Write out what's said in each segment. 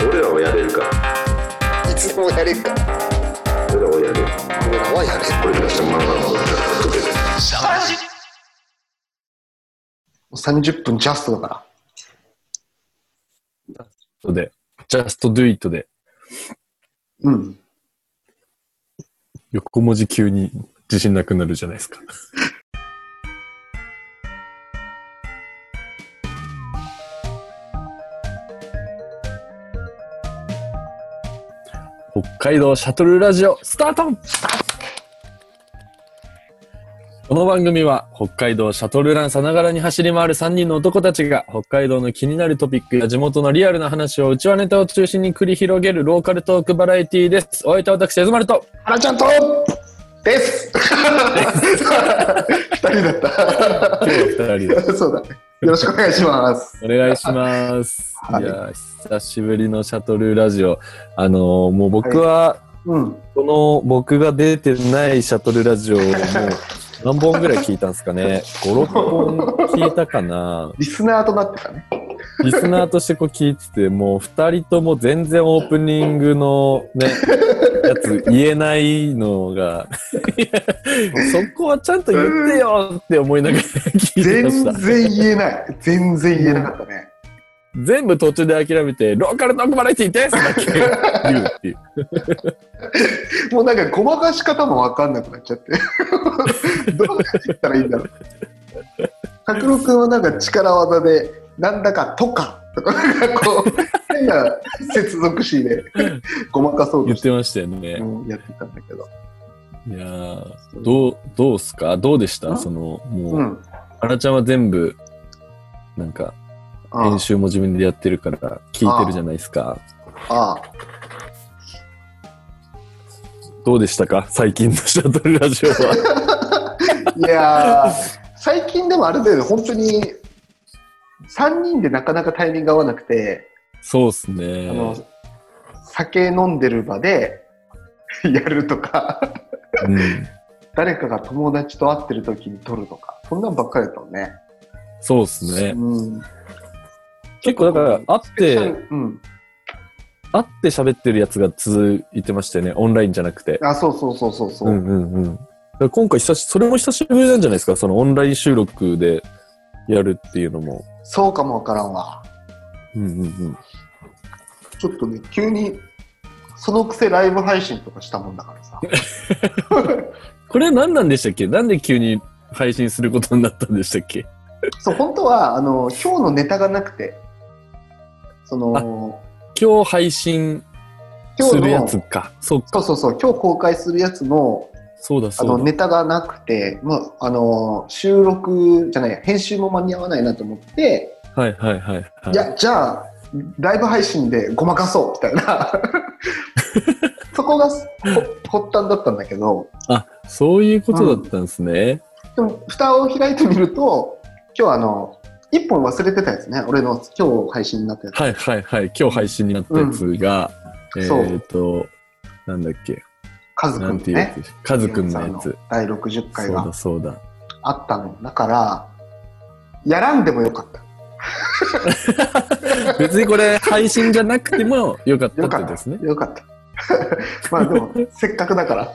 俺らはやれるか。らいつでもやれるか。ら俺らはやれる。俺らはやれる俺たまんまのことで30分ジャストだから。で、just do it で、うん。横文字急に自信なくなるじゃないですか。北海道シャトルラジオスタートこの番組は北海道シャトルランさながらに走り回る3人の男たちが北海道の気になるトピックや地元のリアルな話を内輪ネタを中心に繰り広げるローカルトークバラエティーです。お相手は私、エズマルと。原ちゃんとです。二人だっ今日は2人そうだね。よろしくお願いします。お願いします。はい。い、や、久しぶりのシャトルラジオ。あのーもう僕は、うん。この僕が出てないシャトルラジオをもう何本ぐらい聞いたんですかね。5、6本聞いたかな。リスナーとなってたねリスナーとしてこう聞いてて、もう2人とも全然オープニングのね、やつ言えないのが、そこはちゃんと言ってよって思いながら聞いてま全した。然言えない全然言えなかったね全部途中で諦めて、ローカルトークバラエティですだけ言うっていう。もうなんかごまかし方もわかんなくなっちゃって どうやって言ったらいいんだろう拓郎君はなんか力技でなんだかとかこう変な接続詞で ごまかそうと言ってましたよね。うんやってたんだけど。いやーどう、どうっすか？どうでした？んその、もう、うん。あらちゃんは全部、なんか、あ編集も自分でやってるから、聞いてるじゃないですか。あ。どうでしたか？最近のシャトルラジオは。いやー最近でもある程度本当に3人でなかなかタイミング合わなくて、そうっすあのね。酒飲んでる場で やるとかうん。誰かが友達と会ってる時に撮るとかそんなんばっかりだったのね。そうっすね。うん、結構だから、会って、うん、会って喋ってるやつが続いてましたよね。オンラインじゃなくて。あそうそうそうそうそう、うんうんうん。今回久し、それも久しぶりなんじゃないですか？そのオンライン収録でやるっていうのも。そうかもわからんわうんうんうん。ちょっとね急にそのくせライブ配信とかしたもんだからさ これ何なんでしたっけ？なんで急に配信することになったんでしたっけ？そう本当はあの今日のネタがなくてその今日配信今日するやのつか。そうか。そうそうそう今日公開するやつのそうだあそうだ。のネタがなくて、まあ、あの収録じゃない編集も間に合わないなと思って、はいはいはい、はい。い、やじゃあライブ配信でごまかそうみたいな そこがほ発端だったんだけどあ、そういうことだったんですね。でも蓋を開いてみると今日あの一本忘れてたやつね俺の今日配信になったやつ、はいはいはい。今日配信になったやつが、そうえっ、と、なんだっけ。カズくなんんとねていうやつカズくんのやつ。第60回そうがだそうだ。あったのだからやらんでもよかった 別にこれ配信じゃなくてもよかったってですね。よかった。まあでも、せっかくだから。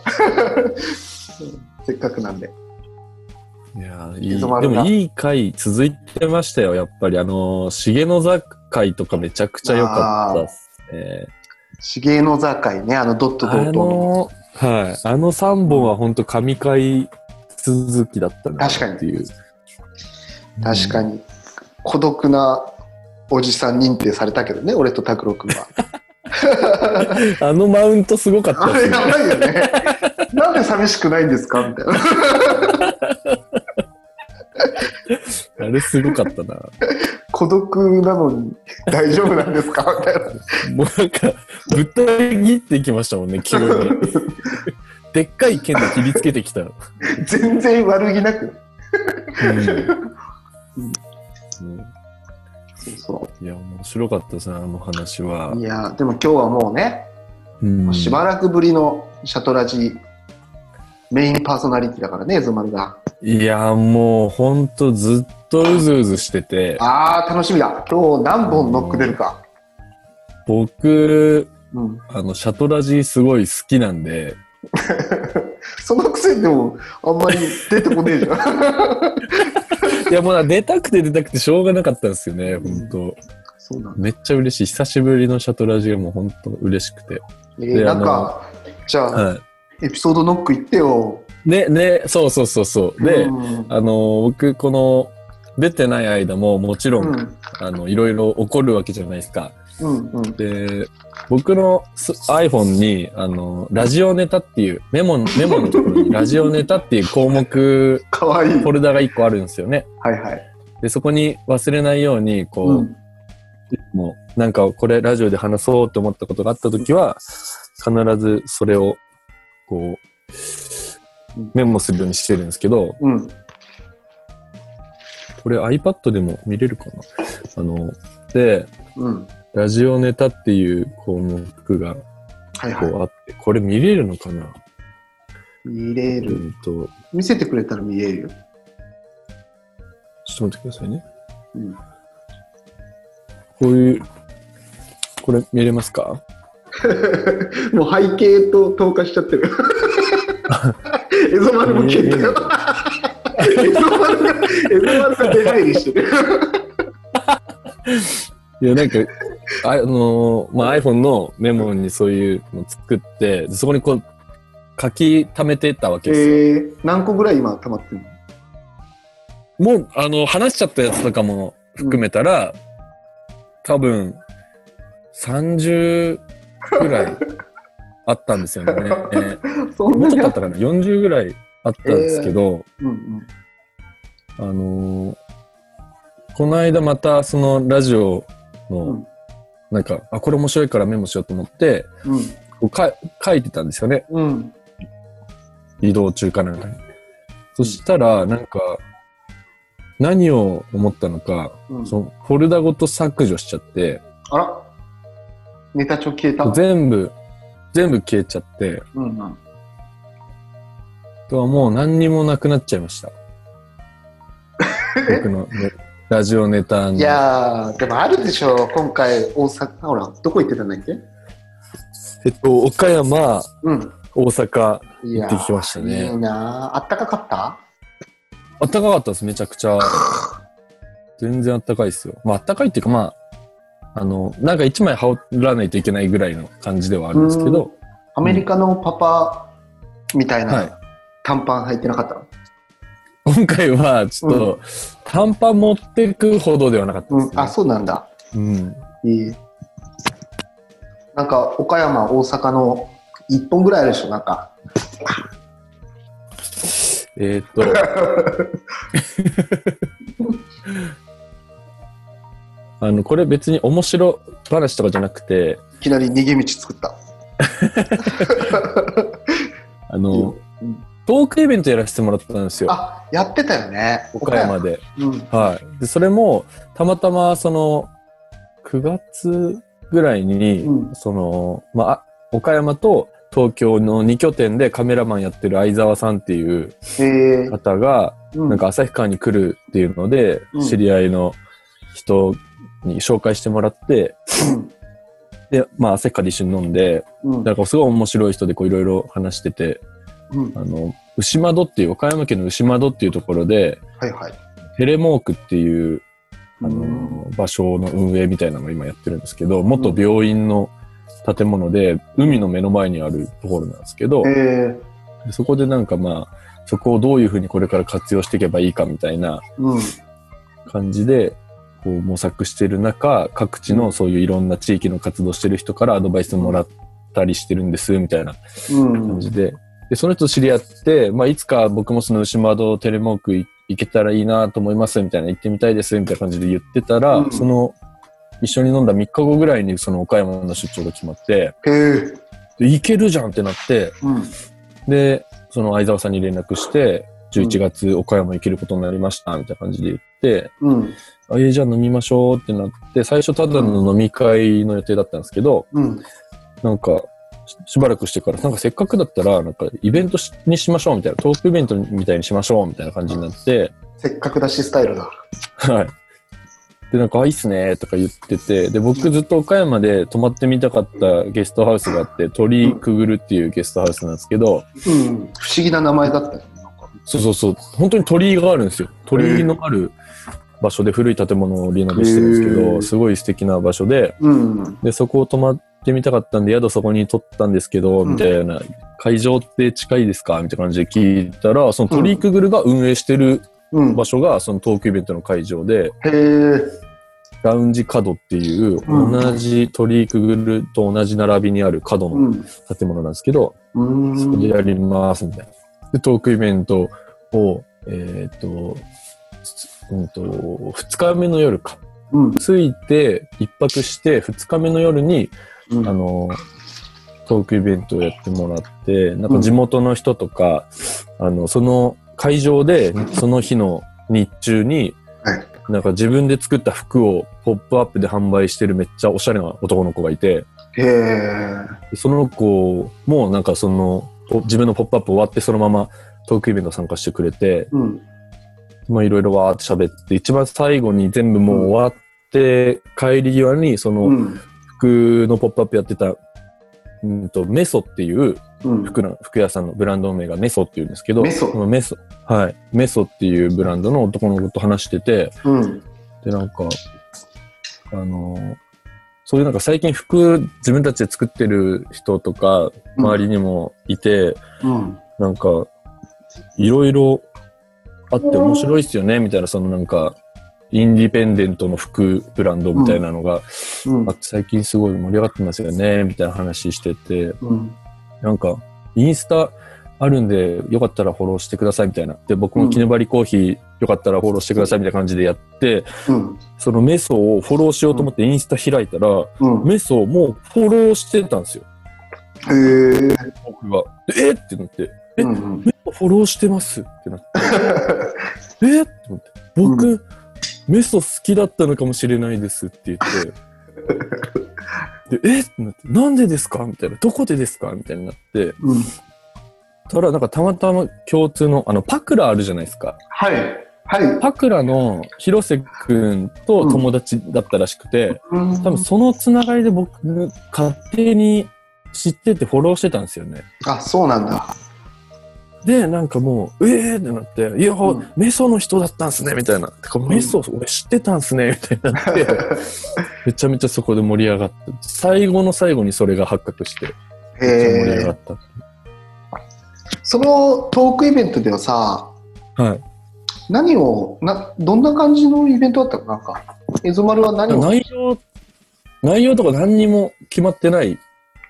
せっかくなんで。いやーいいでもいい回続いてましたよ、やっぱり。あのー、重野座会とかめちゃくちゃ良かったっすね。重の座会ね、あのドットドあットの。はい。あの3本は本当神回続きだったな確かにっていう。確かに。孤独なおじさん認定されたけどね、俺と拓郎君は。に。あのマウントすごかったあれっすね。やばいよね。なんで寂しくないんですか？みたいな。あれすごかったな。孤独なのに大丈夫なんですか？みたいな。もうなんか、ぶった切っていきましたもんね、急に。でっかい剣で切りつけてきた。うん全然悪気なく。うんそうそいや、面白かったですね、あの話はう。い。や、でも今日はもうね、うんしばらくぶりのシャトラジメインパーソナリティだからね、ズマルが。いや、もうほんとずっとうずうずしてて、あー、楽しみだ。今日何本ノック出るか。僕、うん。あの、シャトラジすごい好きなんで、そのくせにでも、あんまり出てこねえじゃん。いやもう出たくて出たくてしょうがなかったんですよね、本当そうなんだ。めっちゃ嬉しい。久しぶりのシャトラジがもう本当嬉しくて。えー、なんか、じゃあ、はエピソードノック行ってよ。い。ね、ね、そうそうそうそう。で、うんあの、僕、この、出てない間ももちろん、うん。あの、いろいろ起こるわけじゃないですか。うん。うん。で、僕のス iPhone に、あの、ラジオネタっていう、メモ、メモのところに ラジオネタっていう項目、かわいい。フォルダが1個あるんですよね。はいはい。で、そこに忘れないように、こう、うん。もう、なんかこれラジオで話そうって思ったことがあったときは、必ずそれを、こう、メモするようにしてるんですけど、うん。これ iPad でも見れるかな？あの、で、うん。ラジオネタっていう項目がはいはこうあって、これ見れるのかな、い。見れうる。んと、見せてくれたら見れるよ。ちょっと待ってくださいね。うん。こういう、これ見れますか？もう背景と透過しちゃってる。エゾ丸も消えたよ。エゾ丸が、出入りしてる。いや、なんか、ああのーまあ、iPhone のメモにそういうの作って、でそこにこう、書き溜めてたわけですよ。えー、何個ぐらい今溜まってるの？もう、あの、話しちゃったやつとかも含めたら、多分、30ぐらいあったんですよね。えそんなにあった？かな ?40 ぐらいあったんですけど、うんうん。あのーこの間またそのラジオの、うんなんか、あ、これ面白いからメモしようと思って、うん。こうか書いてたんですよね。うん。移動中かなんかに。そしたら、なんか、何を思ったのか、うん、そのフォルダごと削除しちゃって、あらネタ帳消えた全部、全部消えちゃって、うんうん。とはもう何にもなくなっちゃいました。僕のねラジオネタに。いやー、でもあるでしょ、今回、大阪、ほら、どこ行ってたんだっけ？えっと、岡山、うん。大阪、いやー行ってきましたねいいなーあったかかった？あったかかったです、めちゃくちゃ。全然あったかいですよ。まあ、あったかいっていうか、まあ、あの、なんか一枚羽織らないといけないぐらいの感じではあるんですけど、アメリカのパパみたいはいな短パン履いてなかった、今回はちょっと、短パン持ってくほどではなかったですね。うん、あ、そうなんだ。うん。いい。なんか、岡山、大阪の一本ぐらいあるでしょ、なんか。えーっと、あの、これ別に面白話とかじゃなくて、いきなり逃げ道作った。あの、うんトークイベントやらせてもらったんですよ。あ、やってたよね。岡山で。うん。はい。で、それも、たまたま、その、9月ぐらいに、うんその、まあ、岡山と東京の2拠点でカメラマンやってる相沢さんっていうえー、方が、うんなんか旭川に来るっていうので、うん知り合いの人に紹介してもらって、で、まあ、旭川で一緒に飲んで、うん。うん。なんかすごい面白い人でこういろいろ話してて、うん。あの、牛窓っていう、岡山県の牛窓っていうところで、はいはい。テレモークっていう、あのうん場所の運営みたいなのを今やってるんですけど、元病院の建物で、海の目の前にあるところなんですけど、えー、でそこでなんかまあ、そこをどういうふうにこれから活用していけばいいかみたいなうん。感じで、こう模索してる中、各地のそういういろんな地域の活動してる人からアドバイスもらったりしてるんです、みたいなうん感。じで、で、その人と知り合って、まあ、いつか僕もその牛窓テレモークい行けたらいいなと思います、みたいな、行ってみたいです、みたいな感じで言ってたら、うんその、一緒に飲んだ3日後ぐらいにその岡山の出張が決まって、えー、で行けるじゃんってなって、うん。で、その相沢さんに連絡して、11月岡山行けることになりました、みたいな感じで言って、うん。あ、えーじゃあ飲みましょうってなって、最初ただの飲み会の予定だったんですけど、うん。なんか、ししばらくしてから、なんかせっかくだったら、なんかイベントしにしましょうみたいな、トークイベントみたいにしましょうみたいな感じになって、せっかくだしスタイルだ。はい。で、なんか、あ、いいっすね、とか言ってて、で、僕ずっと岡山で泊まってみたかったゲストハウスがあって、鳥居くぐるっていうゲストハウスなんですけど、うん。不思議な名前だったそうそうそう、本当に鳥居があるんですよ。鳥居のある場所で古い建物をリノベしてるんですけへど、ーすごい素敵な場所で、うん。で、そこを泊まってみたかったんで、宿そこに取ったんですけど、うんみたいな、会場って近いですか？みたいな感じで聞いたら、その鳥居くぐるが運営してるうん。場所が、そのトークイベントの会場で。ラウンジ角っていう、うん同じ鳥居くぐると同じ並びにある角のうん。建物なんですけど、うそこでん。やります、みたいな。で、トークイベントを、えーっと、つうんと、2日目の夜か。うん。着いて、一泊して、2日目の夜に、うん。あの、トークイベントをやってもらって、なんか地元の人とか、あの、その会場で、その日の日中に、はい。なんか自分で作った服をポップアップで販売してるめっちゃおしゃれな男の子がいて、その子もなんかその、ポ自分のポップアップ終わってそのままトークイベント参加してくれて、うん。まあいろいろわーって喋って、一番最後に全部もう終わって、帰り際にその、うん。服のポップアップやってた、うんと、メソっていううん。服な服屋さんのブランド名がメソっていうんですけど、メソメソ。はい。メソっていうブランドの男の子と話してて、うん。で、なんか、あのーそういうなんか最近服自分たちで作ってる人とか周りにもいて、うん。なんか、いろいろあって面白いっすよね、みたいな、そのなんか、インディペンデントの服ブランドみたいなのが、うんあ。最近すごい盛り上がってますよね、みたいな話してて、うん。なんか、インスタあるんで、よかったらフォローしてくださいみたいな。で、僕もキネバリコーヒー、よかったらフォローしてくださいみたいな感じでやって、うん。そのメソをフォローしようと思ってインスタ開いたら、うん。メソもうフォローしてたんですよ、へえ。僕が。でえってなって、えうん。メソフォローしてますってなって、えって思って、僕、メソ好きだったのかもしれないですって言って、で、え？ってなって、なんでですか？みたいな、どこでですか？みたいになって、うん。ただ、なんかたまたま共通の、あの、パクラあるじゃないですか。はい。はい。パクラの広瀬くんと友達だったらしくて、うん多分そのつながりで僕、勝手に知っててフォローしてたんですよね。あ、そうなんだ。で、なんかもう、ええー、ってなって、いや、うんメソの人だったんすね、みたいな。てか、メソ、俺知ってたんすね、みたいになって、めちゃめちゃそこで盛り上がって、最後の最後にそれが発覚して、めっちゃ盛り上。がった。そのトークイベントではさ、はい。何を、な、どんな感じのイベントだったの？なんか、エゾマルは何を？内容、内容とか何にも決まってない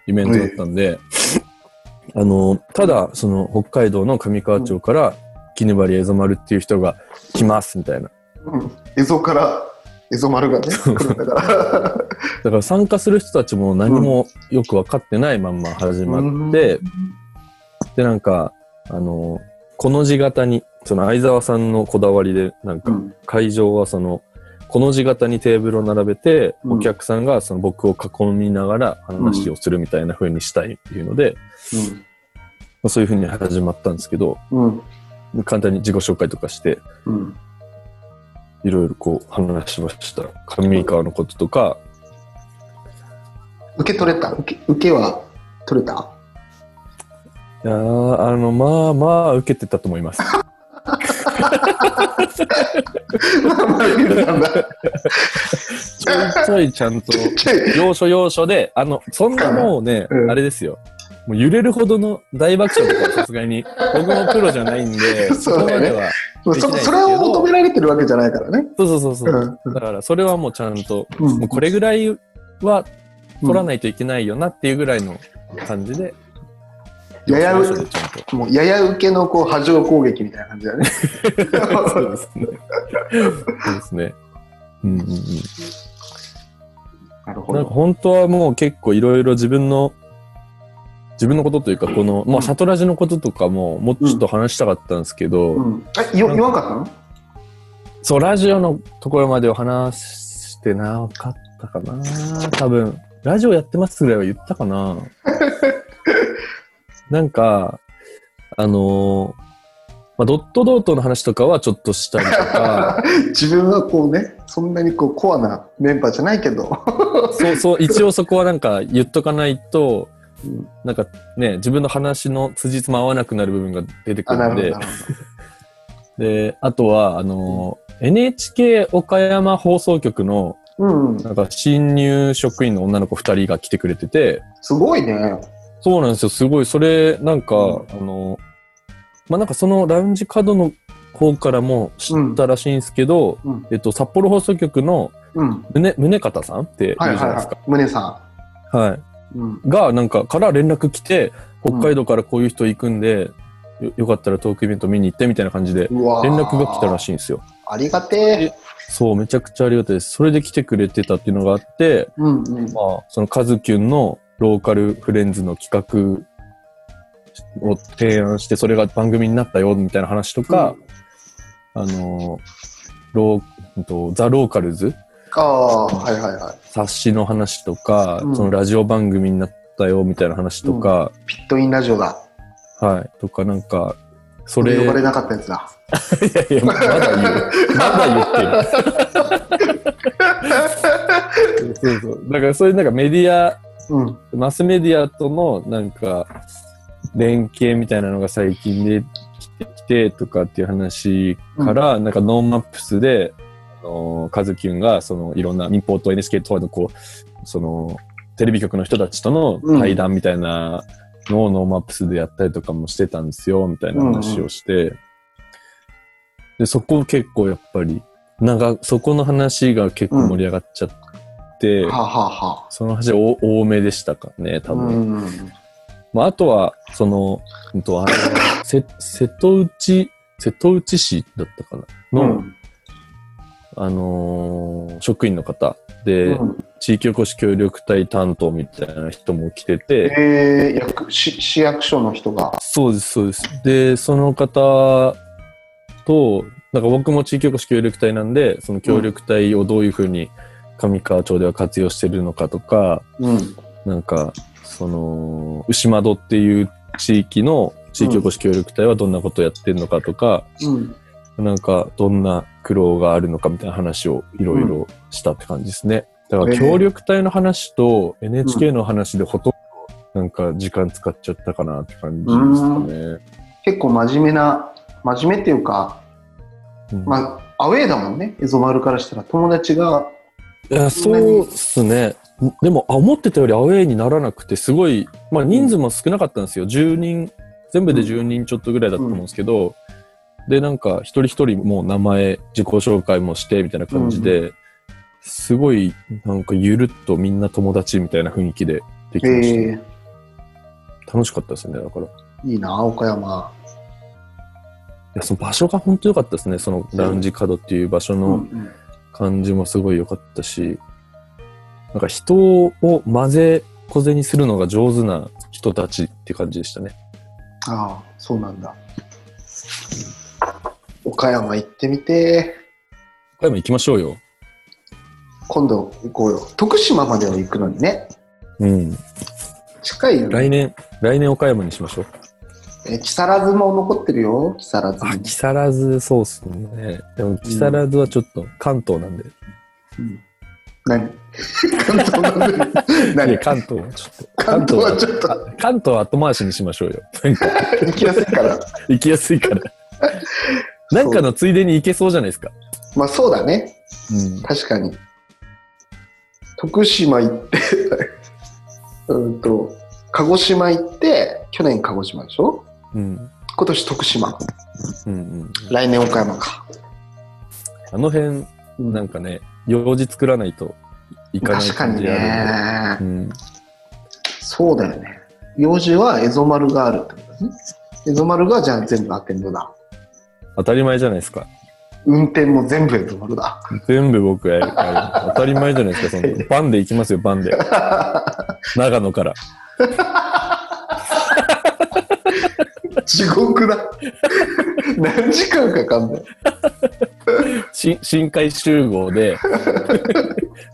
イベントだったんで、あの、ただ、その、北海道の上川町から、絹張エゾマルっていう人が来ます、みたいな。うん。エゾから、エゾマルがね、来るんだから。だから参加する人たちも何もよく分かってないまんま始まって、で、なんか、あの、この字型に、その相沢さんのこだわりで、なんか、うん。会場はその、この字型にテーブルを並べて、うんお客さんがその僕を囲みながら話をするみたいな風にしたいっていうので、まあそういう風に始まったんですけど、うん。うん。簡単に自己紹介とかして、うん。いろいろこう話しました。上川のこととか、受け取れた？受け、受けは取れた？いやーあの、まあまあ受けてたと思います。まあまあ受けたんだ。ちょいちょいちゃんと。要所要所で、あの、そんなもうね、うんあれですよ。もう揺れるほどの大爆笑とかはさすがに、僕もプロじゃないんで、そこまでは。そできないですけどそれを求められてるわけじゃないからね。そうそうそうそう。うんだから、それはもうちゃんと、うんもうこれぐらいは取らないといけないよなっていうぐらいの感じで、やや要所要所でちゃんと。もうやや受けのこう波状攻撃みたいな感じだね。そうですね。そうですね。うんうんうん。なるほど。なんか本当はもう結構いろいろ自分の、自分のことというか、この、まあ、サトラジのこととかももうちょっと話したかったんですけど、うん、えよ言わんかったの？そう、ラジオのところまでを話してなかったかな。多分、ラジオやってますぐらいは言ったかな。なんか、あのーまあ、ドットドートの話とかはちょっとしたりとか、自分はこうね、そんなにこうコアなメンバーじゃないけど。そうそう、一応そこはなんか言っとかないと、うんなんかね、自分の話の辻褄合わなくなる部分が出てくるんで で、あとは、あの、NHK 岡山放送局の、ど。うん。なんか新入職員の女の子二人が来てくれてて、すごいね。そうなんですよ、すごい、それ、なんか、うんあの、まあ、なんかそのラウンジ角の方からも知ったらしいんですけど、うん。えっと、札幌放送局のうん。宗宗方さんっているじはいはいゃないですか。はい。宗さはい。ん。うん。が、なんか、から連絡来て、北海道からこういう人行くんで、よよかったらトークイベント見に行ってみたいな感じで、うわー連絡が来たらしいんですよ。ありがてそう、めちゃくちゃありがたいです。それで来てくれてたっていうのがあって、え。うんうん。まあ、そのカズキュンのローカルフレンズの企画を提案して、それが番組になったよ、みたいな話とか、あの、ロー、うんとザ・ローカルズああ、はいはいはい。冊子の話とか、うんそのラジオ番組になったよ、みたいな話とか、ピットインラジオだ。はい、とかなんか、そそれ、れ呼ばれなかったやつだ。いやいや、まだ言う。まだ言ってる。そうそう。だからそういうなんかメディア、うん。マスメディアとのなんか連携みたいなのが最近できてきてとかっていう話から、なんか NoMaps で、あのカズキュンがそのいろんな民放と NHK とのこう、そのテレビ局の人たちとの対談みたいなのを NoMaps でやったりとかもしてたんですよ、みたいな話をして、で、そこ結構やっぱり、なんかそこの話が結構盛り上がっちゃって、はあ、はあはその話お多めでしたかね、多あ、分。うん。まあ、あとは、その、うんと、あれ瀬戸内、瀬戸内市だったかな？の、うんあのー職員の方で、うん地域おこし協力隊担当みたいな人も来てて、えー、役市市役所の人が。そうです、そうです。で、その方と、なんか僕も地域おこし協力隊なんで、その協力隊をどういうふうに上川町では活用してるのかとか、うん。なんか、その、牛窓っていう地域の地域おこし協力隊はどんなことをやってるのかとか、うん。なんか、どんな苦労があるのかみたいな話をいろいろしたって感じですね。だから、協力隊の話と NHK の話でほとんど、なんか時間使っちゃったかなって感じですかね。結構真面目な、真面目っていうか、うんまあ、アウェーだもんね、エゾマルからしたら。友達が、いや、そうっすね。でも、あ思ってたよりアウェーにならなくて、すごい、まあ人数も少なかったんですよ。10人、全部で10人ちょっとぐらいだったと思うんですけど、で、なんか、一人一人もう名前、自己紹介もして、みたいな感じで、すごい、なんか、ゆるっとみんな友達みたいな雰囲気でできました、え楽しかったですね、だから。いー、いいな、岡山。や、その場所が本当良かったですね。そのラウンジ角っていう場所うんのうん感じもすごい良かったし、なんか人を混ぜ小銭するのが上手な人たちって感じでしたね。ああ、そうなんだ。岡山行ってみて。岡山行きましょうよ。今度行こうよ。徳島までは行くのにね。うん。近いよね。来年、来年岡山にしましょう。え、木更津も残ってるよ。木更津あ、に。木更津、そうっすね。でも木更津はちょっと関東なんで。うん何？関東なんで何？関東はちょっと。関東はちょっとあ関東は後回しにしましょうよ。行きやすいから。行きやすいから。なんかのついでに行けそうじゃないですか。まあそうだね。うん。確かに。徳島行って、うんと、鹿児島行って、去年鹿児島でしょ？うん。今年徳島。うんうん。来年岡山か。あの辺、なんかね、用事作らないといかない確かに感じあね。うん。そうだよね。用事はエゾ丸があるってことですね。エゾ丸がじゃあ全部アテンドだ。当たり前じゃないですか。運転も全部だ。全部僕がやる。当たり前じゃないですか、その。バンで行きますよ、バンで。長野から。地獄だ。何時間かかんない。し深海集合で、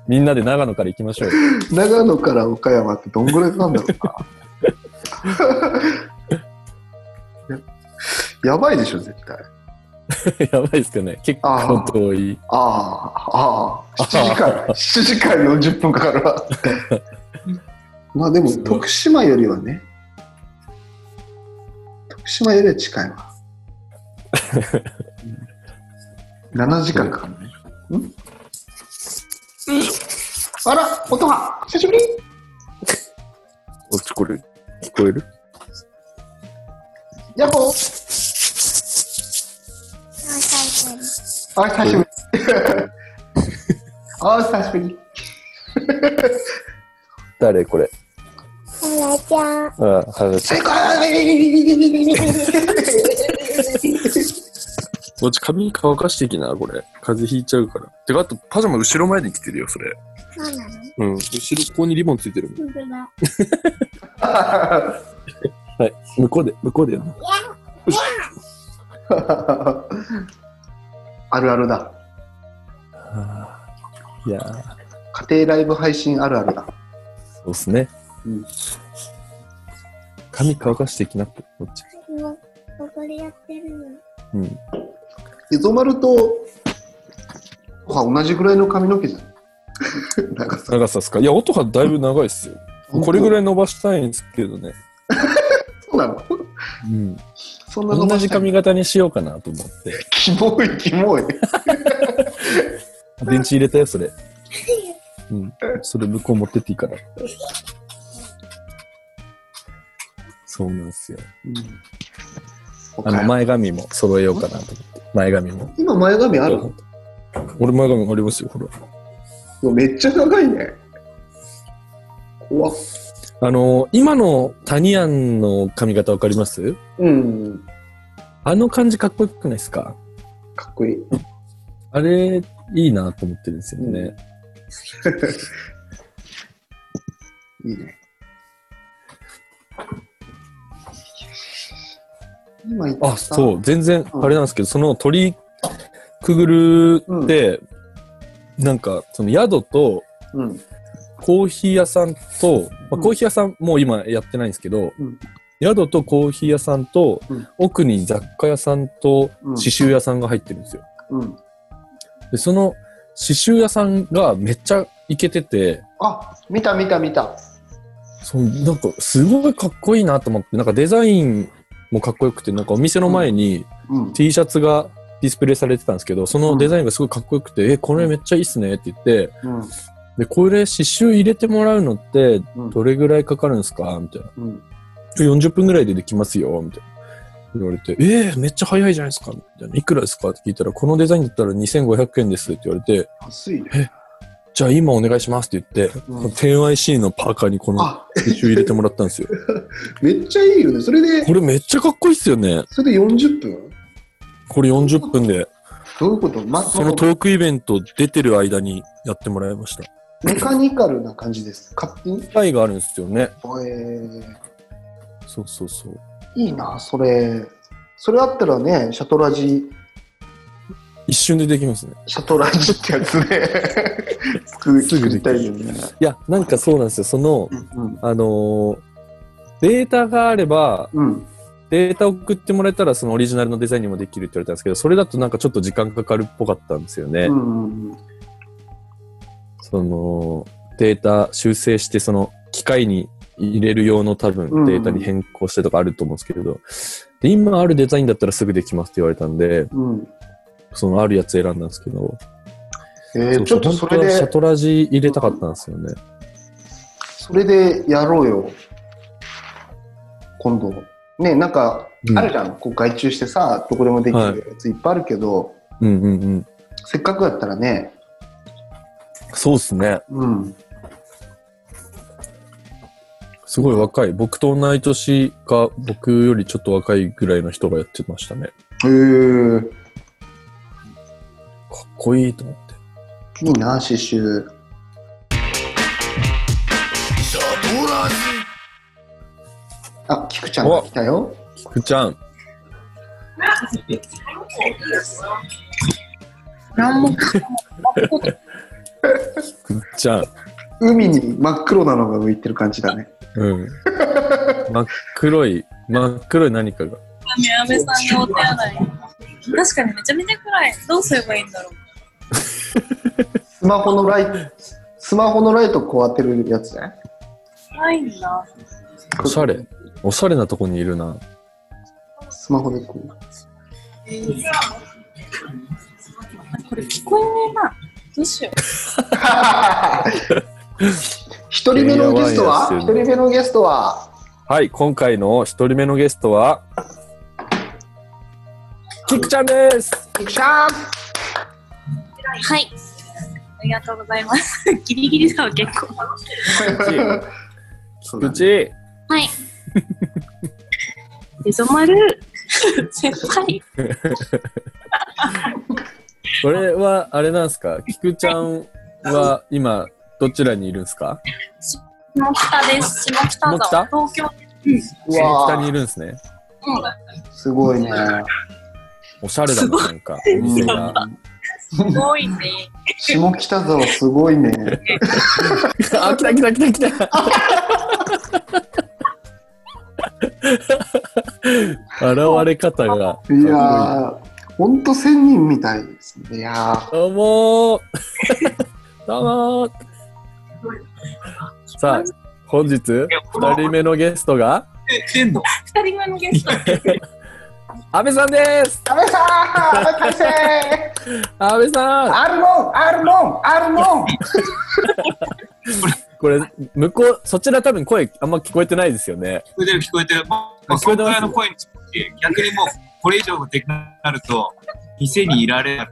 みんなで長野から行きましょうよ。長野から岡山ってどんぐらいかかんだろうな。やばいでしょ、絶対。やばいですかね。結構遠い。ああ、ああ、7時間、7時間40分かかるわ。まあでも、徳島よりはね、徳島よりは近いわ。うん7時間かかるね。ん。あら、音が久しぶり。おちこれ、聞こえる？ヤッホーあ、久しぶり。あ、久しぶり。誰これ？はらちゃん。あ、はずちゃん こっち髪乾かしてきな、これ。風邪ひいちゃうから。てか、あと、パジャマ後ろ前に来てるよ、それ。そうなの？うん。後ろ、ここにリボンついてる。本当だ。はい。向こうで、向こうでやるの。あるあるだ。いやー、家庭ライブ配信あるあるだ。そうっすね。うん髪乾かしてきなって、こっち。もう、ここでやってるの。うん。エゾマルと、は同じぐらいの髪の毛じゃん。長さ。長さっすか？いや、音がだいぶ長いっすよ。これぐらい。い伸ばしたいんですけどね。そうなの？うん。そんな同じ髪型にしようかなと思って。キモい、キモい。電池入れたよ、それ。うん。それ向こう持ってっていいから。そうなんですよ。あの、前髪も揃えようかなと思って。前髪も。今、前髪ある俺前髪ありますよ、ほら。めっちゃ長いね。怖っ。あの、今のタニアンの髪型わかります？うん。あの感じかっこよくないですか？かっこいい。あれ、いいなと思ってるんですよね。いいね。今あ、そう、全然うんあれなんですけど、その鳥くぐるって、なんか、その宿とう。うん。コーヒー屋さんと、まあ、うんコーヒー屋さんもう今やってないんですけど、うん宿とコーヒー屋さんと、うん奥に雑貨屋さんとうん刺繍屋さんが入ってるんですよ。うん。で、その刺繍屋さんがめっちゃイケてて、あ、見た見た見た。そのなんかすごいかっこいいなと思って、なんかデザインもかっこよくて、なんかお店の前にうん。T シャツがディスプレイされてたんですけど、そのデザインがすごいかっこよくて、え、これめっちゃいいっすねって言って、うん。で、これ刺繍入れてもらうのってうん。どれぐらいかかるんですか？みたいな。うん。40分ぐらいでできますよ、みたいな。言われて、えー、めっちゃ早いじゃないですか、みたいな。いくらですか？って聞いたら、このデザインだったら2500円ですって言われて、安いね。じゃあ今お願いしますって言って、うん 10IC のパーカーにこのあ、刺繍入れてもらったんですよ。めっちゃいいよね。それで、これめっちゃかっこいいっすよね。それで40分？これ40分で、どういうこと？ま、そのトークイベント出てる間にやってもらいました。メカニカルな感じです。勝手に。機械があるんですよね。えー、そうそうそう。いいな、それ。それあったらね、シャトラジ、一瞬でできますね。シャトラジってやつね、作すぐできるいや、なんかそうなんですよ。その、うん。あのーデータがあれば、うん。データ送ってもらえたらそのオリジナルのデザインにもできるって言われたんですけど、それだとなんかちょっと時間かかるっぽかったんですよね。うんうんその、データ修正して、その、機械に入れる用の多うんうん分データに変更してとかあると思うんですけど、で今あるデザインだったらすぐできますって言われたんで、うん。うん。そのあるやつ選んだんですけど、えー、ちょっとそれで、シャトラジ入れたかったんですよね。それでやろうよ。今度。ね、なんか、うんあるじゃん。こう外注してさ、どこでもできるやついっぱいあるけど、うんうんうん。せっかくだったらね、そうっすね。うん。すごい若い。僕と同い年か、僕よりちょっと若いぐらいの人がやってましたね。へえかっこいいと思って。いいな、刺繍。あ、菊ちゃんが来たよ。菊ちゃん。なんも菊ちゃん。海に真っ黒なのが浮いてる感じだね。うん。真っ黒い、真っ黒い何かが。さんのお手洗い。確かにめちゃめちゃ暗い。どうすればいいんだろう。スマホのライト、スマホのライトこう当てるやつね。暗いんだ。おしゃれ。おしゃれなとこにいるな。スマホでこう。これ聞こえねえな。どうしよう。一人目のゲストは？一人目のゲストは？はい、今回の一人目のゲストは、キクちゃんですキクちゃんはい。ありがとうございます。ギリギリだわ、結構。そうだね口はい。でそまる先輩。これは、あれなんですか？キクちゃんは今、どちらにいるんですか？下北です。下北沢。下北？東京。う北わにいるんですね。うん。すごいね。おしゃれだな、なんか、お店が。すごいね。下北沢すごいね。あ、来た来た来た来た 現れ方が。いやー、ほんと仙人みたいですね。いやー、どうもーどうもーさあ、本日、二人目のゲストが、二人目のゲスト。安倍さんです。安倍さん安倍さんあるもんあるもん。あるもんこれ、向こう、そちら多分声あんま聞こえてないですよね。聞こえてる聞こえてる。もう、そのぐらいの声に逆にもう、これ以上でかくなると、店にいられない。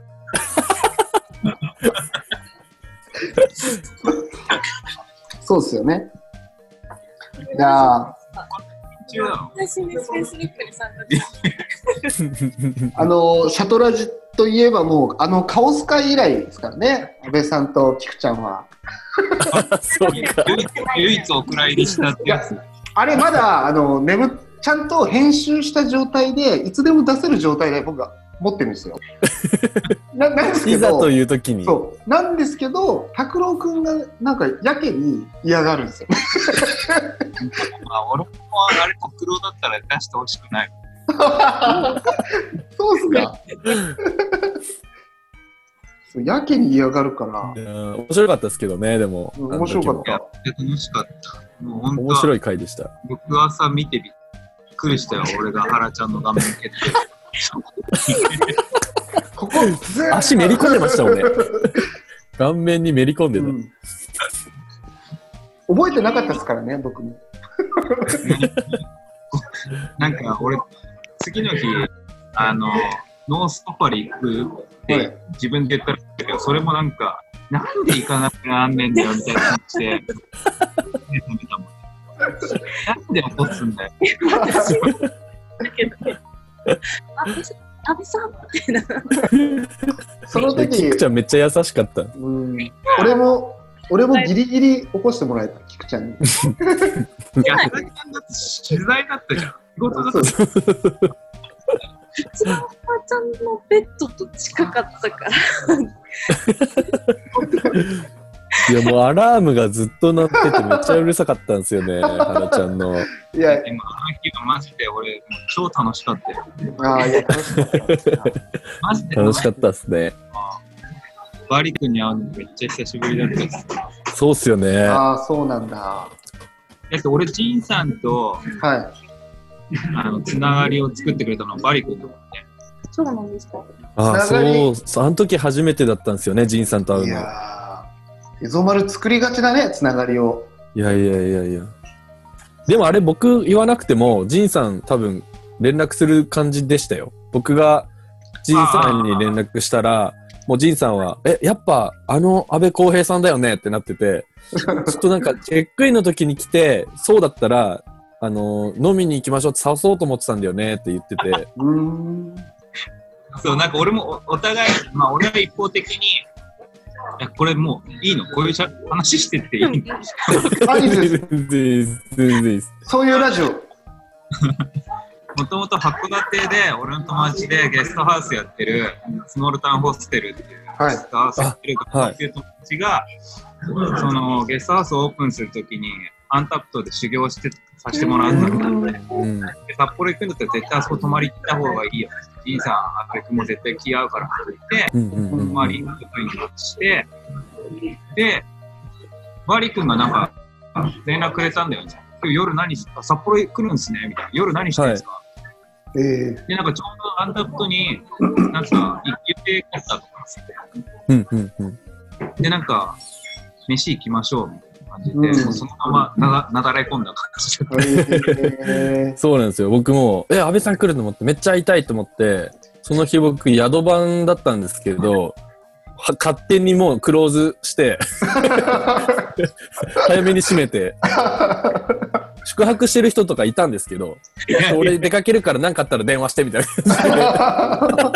そうですよね。いや。あのシャトラジといえばもうあのカオス会以来ですからね安倍さんと菊ちゃんはそうか。唯一唯一お蔵入りしたってやつ。あれまだあの眠っちゃんと編集した状態でいつでも出せる状態で僕は持ってるんですよ ななんですけどいざという時に。そうなんですけど拓郎君がなんかやけに嫌がるんですよ まあ、俺もあれ、黒だったら出してほしくない。そうっすかやけに嫌がるからいやー面白かったですけどね、でも。うん面白かっいや、楽しかった。面白い回でした。僕朝見てびっくりしたよ。俺が原ちゃんの画面蹴って。ここ足めり込んでましたもんね。顔面にめり込んでた。うん覚えてなかったですからね僕も なんか俺、次の日、あの、ノーストパリ行くって、はい自分で言ったらけど、それもなんか、なんで行かなくなんねんだよみたいな感じで、なんで怒つんだよ。だけど、安倍さん、安倍さんみたいな。そのでキ時クちゃんめっちゃ優しかった。うん俺も俺もギリギリ起こしてもらえた菊ちゃんにいや、原ちゃんだって取材だったじゃん。仕事だったじ。うちのおばちゃんのベッドと近かったから。いやもうアラームがずっと鳴っててめっちゃうるさかったんですよね、花ちゃんの。いや今、あの日がマジで俺、もう超楽しかったよ。あーいや楽しかった楽しかったっすね。バリ君に会うのめっちゃ久しぶりだったです。そうっすよね。ああそうなんだはだって俺、ジンさんといあのつながりを作ってくれたのはバリ君だもんね。そうなんですか？あつながり？そうそう、あの時初めてだったんですよね、ジンさんと会いうの。エゾマル作りがちだねつながりを。いやいやいやいや。でもあれ僕言わなくても、ジンさん多分連絡する感じでしたよ。僕がジンさんに連絡したら、もうジンさんは、え、やっぱあの安倍浩平さんだよね？ってなってて、ちょっとなんかチェックインの時に来て、そうだったら、あの、飲みに行きましょうって誘そうと思ってたんだよね？って言ってて、うーん。そう、なんか俺もおお互い、まあ俺は一方的に、いや、これもういいの？こういうしゃ話してっていいの？あいいです。全然いいです。全然いいです。そういうラジオ。もともと函館で俺の友達でゲストハウスやってるスモールタウンホステルっていうはい。ゲストハウスやってるあはいっていう友達が、そのゲストハウスをオープンするときにアンタップトで修行してさせてもらったんだって。うん。で札幌行くんだったら絶対あそこ泊まり行った方がいいよ。じいさん、阿部君も絶対気合うからって言って、うんうんうん泊まり行くことにして、で、バリ君がなんか連絡くれたんだよね。今日夜何しあ札幌来るんですねみたいな。夜何してるんですか、ええで、なんかちょうどアンタップトに、なんか、一級で買ったとかうんうんうん。で、なんか、飯行きましょうみたいな感じで、うんもうそのままなだれ込んだ感じ そうなんですよ。僕も、え、安倍さん来ると思って、めっちゃ会いたいと思って、その日僕、宿番だったんですけど、は勝手にもうクローズして、早めに閉めて、宿泊してる人とかいたんですけど、俺出かけるから何かあったら電話してみたいな感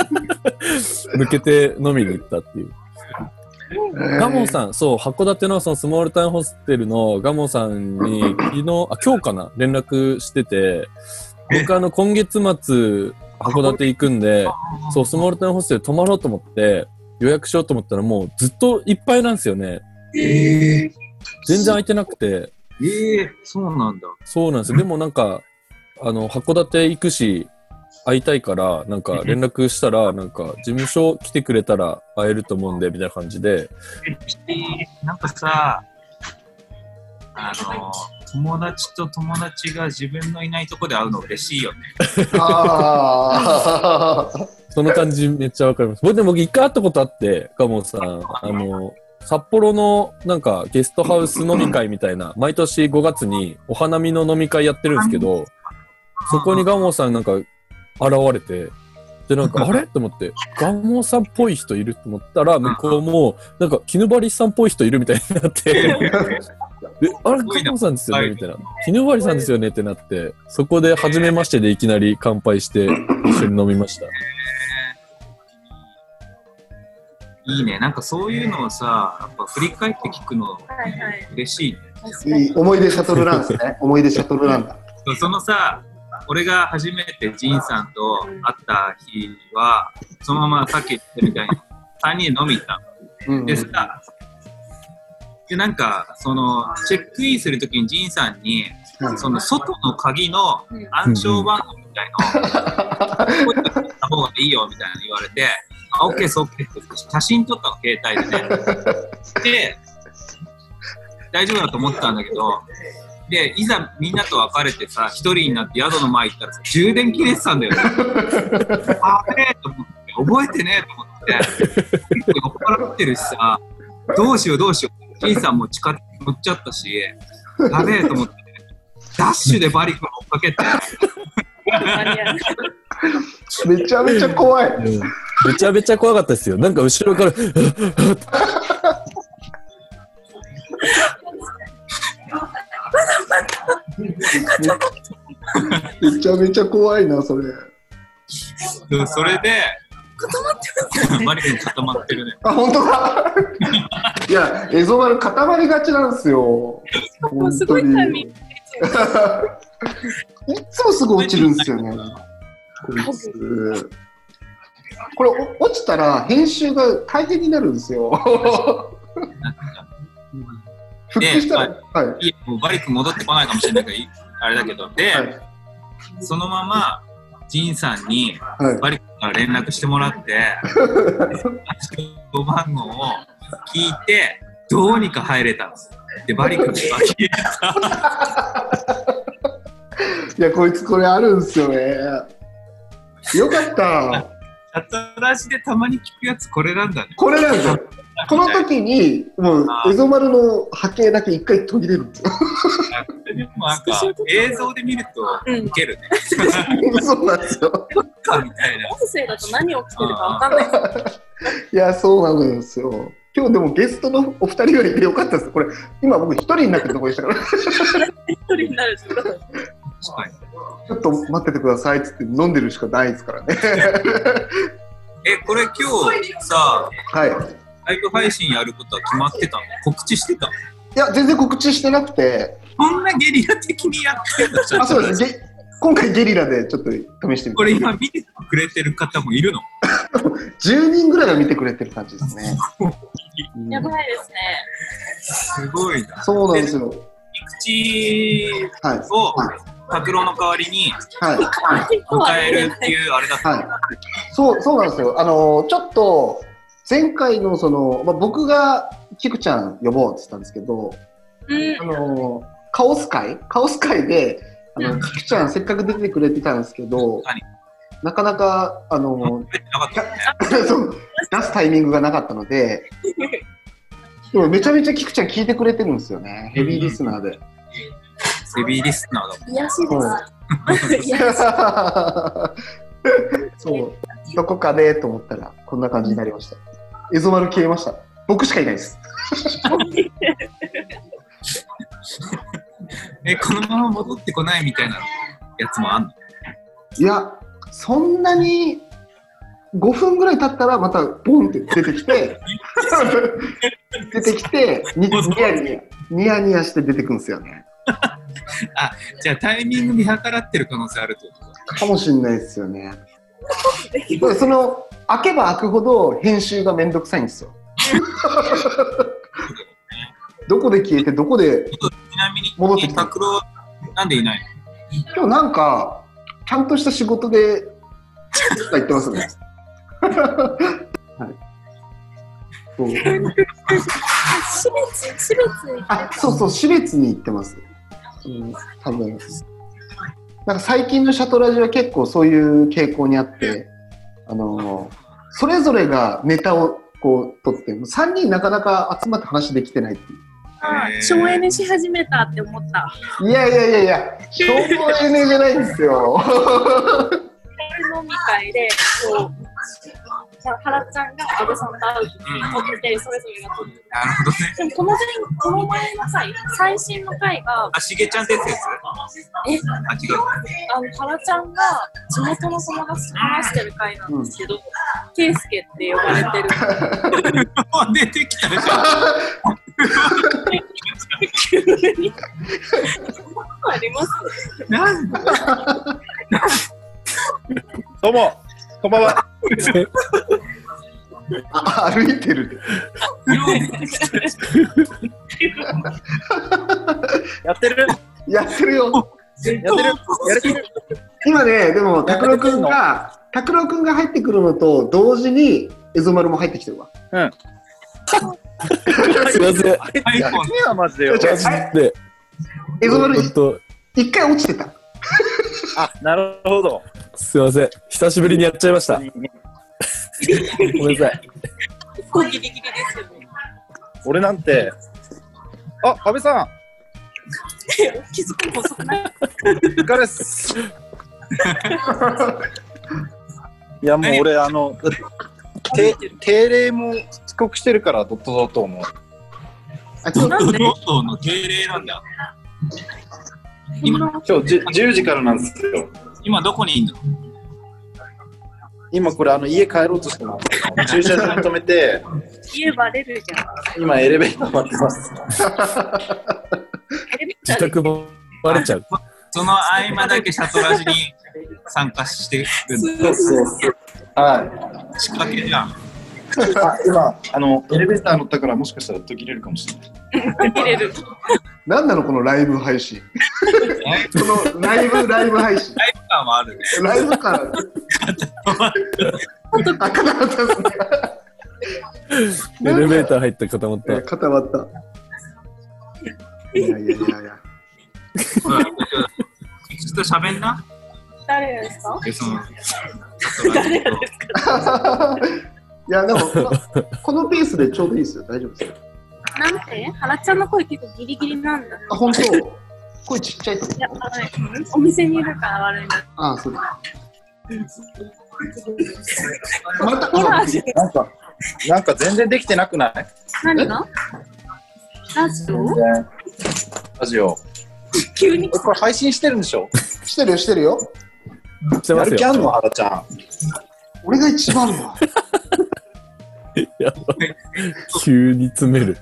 じで、抜けて飲みに行ったっていう。ガモンさん、そう、函館のそのスモールタウンホステルのガモンさんに、昨日、あ、今日かな連絡してて、僕あの、今月末、函館行くんで、そう、スモールタウンホステル泊まろうと思って、予約しようと思ったらもうずっといっぱいなんですよね。ええ全然空いてなくて、ええそうなんだ。そうなんですよ。でもなんか、あの、函館行くし、会いたいから、なんか連絡したら、なんか、事務所来てくれたら会えると思うんで、みたいな感じで、なんかさ、あの、友達と友達が自分のいないとこで会うの嬉しいよね。ああ。その感じめっちゃわかります。僕でも僕一回会ったことあって、ガモンさん、あの、札幌のなんかゲストハウス飲み会みたいな、毎年5月にお花見の飲み会やってるんですけど、そこにガモンさんなんか現れて、で、なんか、あれ？と思って、ガモンさんっぽい人いると思ったら、向こうも、なんか、絹張さんっぽい人いるみたいになって、で、あれ、ガモンさんですよね？みたいな。絹張さんですよね？ってなって、そこで初めましてでいきなり乾杯して、一緒に飲みました。いいね。なんかそういうのをさ、やっぱ振り返って聞くのはいはい。嬉しいね。いい思い出シャトルランですね。思い出シャトルランだ。そのさ、俺が初めてジンさんと会った日は、そのままさっき言ったみたいに3 人で飲み行ったんでさ、で、なんか、その、チェックインするときにジンさんに、うん。その外の鍵の暗証番号みたいのを、こうやった方がいいよみたいなの言われて、あ、オッケーです、オッケー。です。写真撮ったの、携帯でね。で、大丈夫だと思ってたんだけど、で、いざみんなと別れてさ、一人になって宿の前行ったらさ、充電切れてたんだよね。あべえと思って、覚えてねえと思って、結構酔っ払ってるしさ、どうしようどうしよう。ジンさんも近乗っちゃったし、やべえと思って、ダッシュでバリ君を追っかけて、めちゃめちゃ怖い。うんめちゃめちゃ怖かったですよ。なんか後ろから、めちゃめちゃ怖いな、それ。でそれで、固まってますバリ君固まってるね。あ、本当だ。いや、エゾ丸固まりがちなんですよ。すごいタイミングでいつもすぐ落ちるんですよね。こいつ。これ、お落ちたら編集が大変になるんですよ。復帰したら、はい。いや、もうバリ君戻ってこないかもしれないから、いあれだけど、で、はいそのまま、ジンさんにはいバリ君から連絡してもらって、暗証番号を聞いて、どうにか入れたんです。で、バリ君が消えた。いや、こいつこれあるんですよね。よかった。チャトラジでたまに聞くやつ、これなんだね。これなんですよ。この時に、もう、エゾ丸の波形だけ一回途切れるんですよ。でもなんか、映像で見ると、うんウケるね。そうなんですよ。かみたいな。音声だと何起きてるかわかんない。いや、そうなんですよ。今日でもゲストのお二人がいてよかったです。これ、今僕一人になってるところでしたから、一人になるってこと確かに。ちょっと待っててくださいっつって飲んでるしかないですからね。え、これ今日さ、はい。ライブ配信やることは決まってたの？告知してたの？いや、全然告知してなくて、こんなゲリラ的にやってるの？あ、そうです。ゲ今回ゲリラでちょっと試してみこれて。今見てくれてる方もいるの？10人ぐらいは見てくれてる感じですね。う んやばいですね。すごいな。そうなんですよ。い口はい。をはい。拓郎の代わりにはい。迎えるっていうあれだった。はい。そう、そうなんですよ。あの、ちょっと、前回のその、まあ、僕がキクちゃん呼ぼうって言ったんですけど、うんあの、カオス会？カオス会で、あの、うんキクちゃんせっかく出てくれてたんですけど何、なかなか、あの、ね。そう出すタイミングがなかったので、でもめちゃめちゃキクちゃん聞いてくれてるんですよね。ヘビーリスナーで。ヘビーリスナーだもん。癒しです。癒しそう。どこかでと思ったら、こんな感じになりました。エゾマル消えました。僕しかいないです。え、このまま戻ってこないみたいなやつもあんの？いや、そんなに5分ぐらい経ったらまたボンって出てきて、出てきて、にニヤニヤ、ニヤニヤして出てくるんですよね。じゃあタイミング見計らってる可能性あるってこと？か。かもしんないですよね。その、開けば開くほど編集がめんどくさいんですよ。どこで消えて、どこで、戻ってきたなんでいない今日なんか、ちゃんとした仕事で、言ってますね。はい。そう私別、私別あ、そうそう、私立に行ってます。うん、多分。なんか最近のシャトラジは結構そういう傾向にあって、あのーそれぞれがネタをこう取って、3人なかなか集まって話できてないっていあ省エネし始めたって思った。う。いやいやいやいや、消防エネじゃないんですよ。飲み会で、こう、原ちゃんが安倍さんと会う時に撮って、それぞれが撮ってる。なるほどね。でもこの前、この前の回、最新の回が、あ、しげちゃんってやつえ、あ、違う。あの、原ちゃんが地元の友達と話してる回なんですけど、ケイスケって呼ばれてる。出てきたじゃん。急に。あ りますなんだ どうも、こんばんは。あ歩いてる。やってる？やってるよ。やってる？やれてる今ね、でも、拓郎くんが、拓郎くんが入ってくるのと同時に、エゾマルも入ってきてるわ。すいません。マジでよ。違うマジで。エゾマル、本当一回落ちてた。あ、なるほど。すいません。久しぶりにやっちゃいました。ごめんなさい。結構ギリギリですよね。俺なんて、あ、安倍さん、気づくの遅くない？お疲れっす。いや、もう俺、あの、て定例も遅刻してるから、ドットドットも。あ、ちょっと、ロットの敬礼なんだ。今、今日じゅ10時からなんですよ。今どこにいんの？今これ、あの、家帰ろうとしてます。駐車場に止めて、家バレるじゃん。今エレベーター待ってます。自宅もバレちゃう。その合間だけシャトラジに参加してるんだ。そうそうそう。はい。仕掛けじゃん。あ、今、あの、エレベーター乗ったから、もしかしたら途切れるかもしれない。入れる。なんなのこのライブ配信？え このライブ、ライブ配信。ライブ感もあるね。ライブ感。あ、固まったっすね。エレベーター入って固まった。固まった。いやいやいやいや。ほらちょっと喋んな。誰ですか？え、その、シャトラジと。いや、でも、こ このペースでちょうどいいですよ。大丈夫ですよ。なんて？原ちゃんの声結構ギリギリなんだ。あ、本当？声ちっちゃいといや、あのねお店にいるから悪いな。あ、そうだ。また、なんか、なんか全然できてなくない？何が？ラジオ？ラジオ。急にえこれ配信してるんでしょ？してるよ、してるよ。してますよ。やる気あんの？原ちゃん。俺が一番だ。やばい急に詰める。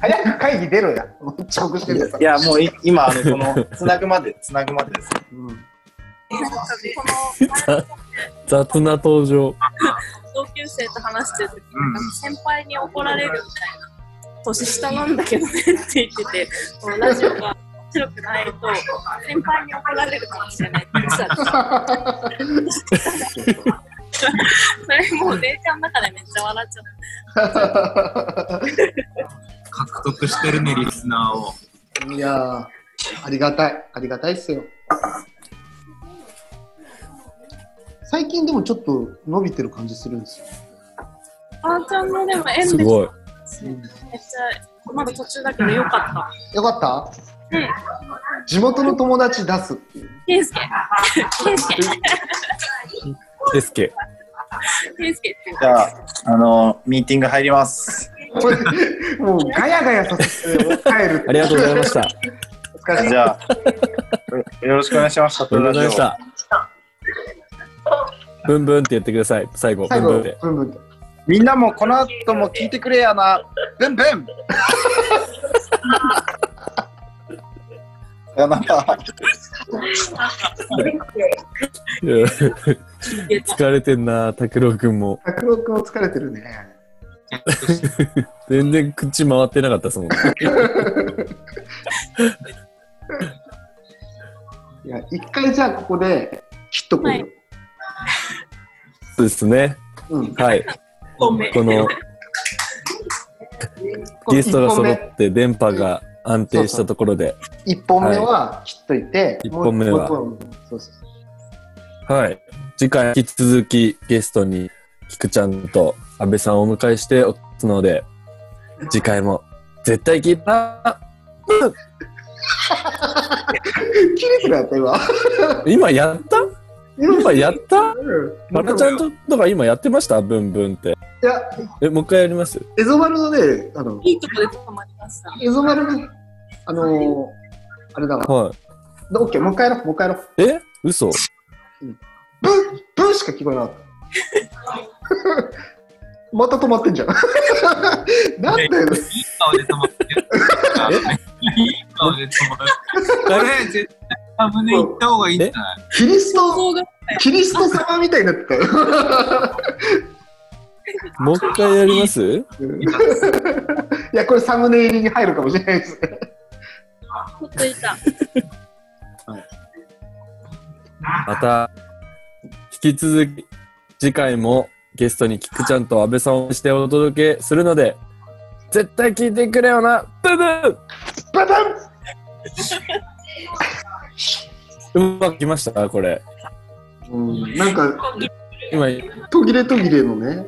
早く会議出ろや。遅刻してるい。や、もうい今、あの、この、つなぐまで、つなぐまでです。うん 雑な登場。同級生と話してる時に、うん先輩に怒られるみたい年下なんだけどねって言ってて、このラジオが面白くないと、先輩に怒られるかもしれないって言ってたら それもう電車の中でめっちゃ笑っちゃって。獲得してるね、リスナーを。いやー、ありがたい。ありがたいっすよ。最近でもちょっと伸びてる感じするんですよ。あーちゃんのでも縁ですごい。めっちゃ、まだ途中だけどよかっよかったた？うん。地元の友達出すっていう。ケイスケ。ケイスケ。デスケ。ケイスケじゃあ、あの、ミーティング入ります。これもうガヤガヤさせて帰る。ありがとうございました。じゃあ、よろしくお願いします。ありがとうございました。ブンブンって言ってください。最後、ブ最後、ンブンで。ブンブンと。みんなもこの後も聞いてくれやな。ブンブン さよなら。うん疲れてんな、拓郎くんも。拓郎君も疲れてるね。全然口回ってなかったですもん。いや、一回じゃあここで切っとこうよ。はいそうですね。うん。はい。このゲストが揃って電波が安定したところで、一本目は切っといて、一本目は。もう一本そうそうはい。次回引き続きゲストに菊ちゃんと安倍さんをお迎えしておりますので、次回も絶対聞いた切れてなかった今。今やった？今やった？うん。まなちゃんととか今やってました？ブンブンって。いや、え、もう一回やります？エゾマルのね、あの、いいとこで止まりました。エゾマルの、あのー、あれだわ。はオッケー、もう一回やろう、もう一回やろう。い。え？嘘ブー、ブーしか聞こえなかった。また止まってんじゃん。なんだよ。いい顔で止まってる。いい顔で止まる。これ、絶対サムネ行った方がいいんじゃない？キリスト、キリスト様みたいになってたよ。もう一回やります？うんいや、これサムネイルに入るかもしれないですね。ほっといた。また、引き続き、次回もゲストに菊ちゃんと安倍さんをしてお届けするので、絶対聞いてくれよなブンブンバタン うまくきました？これ。うん、なんか、今、途切れ途切れのね。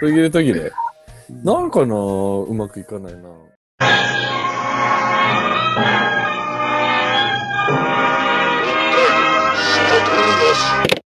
途切れ途切れ。なんかなうまくいかないな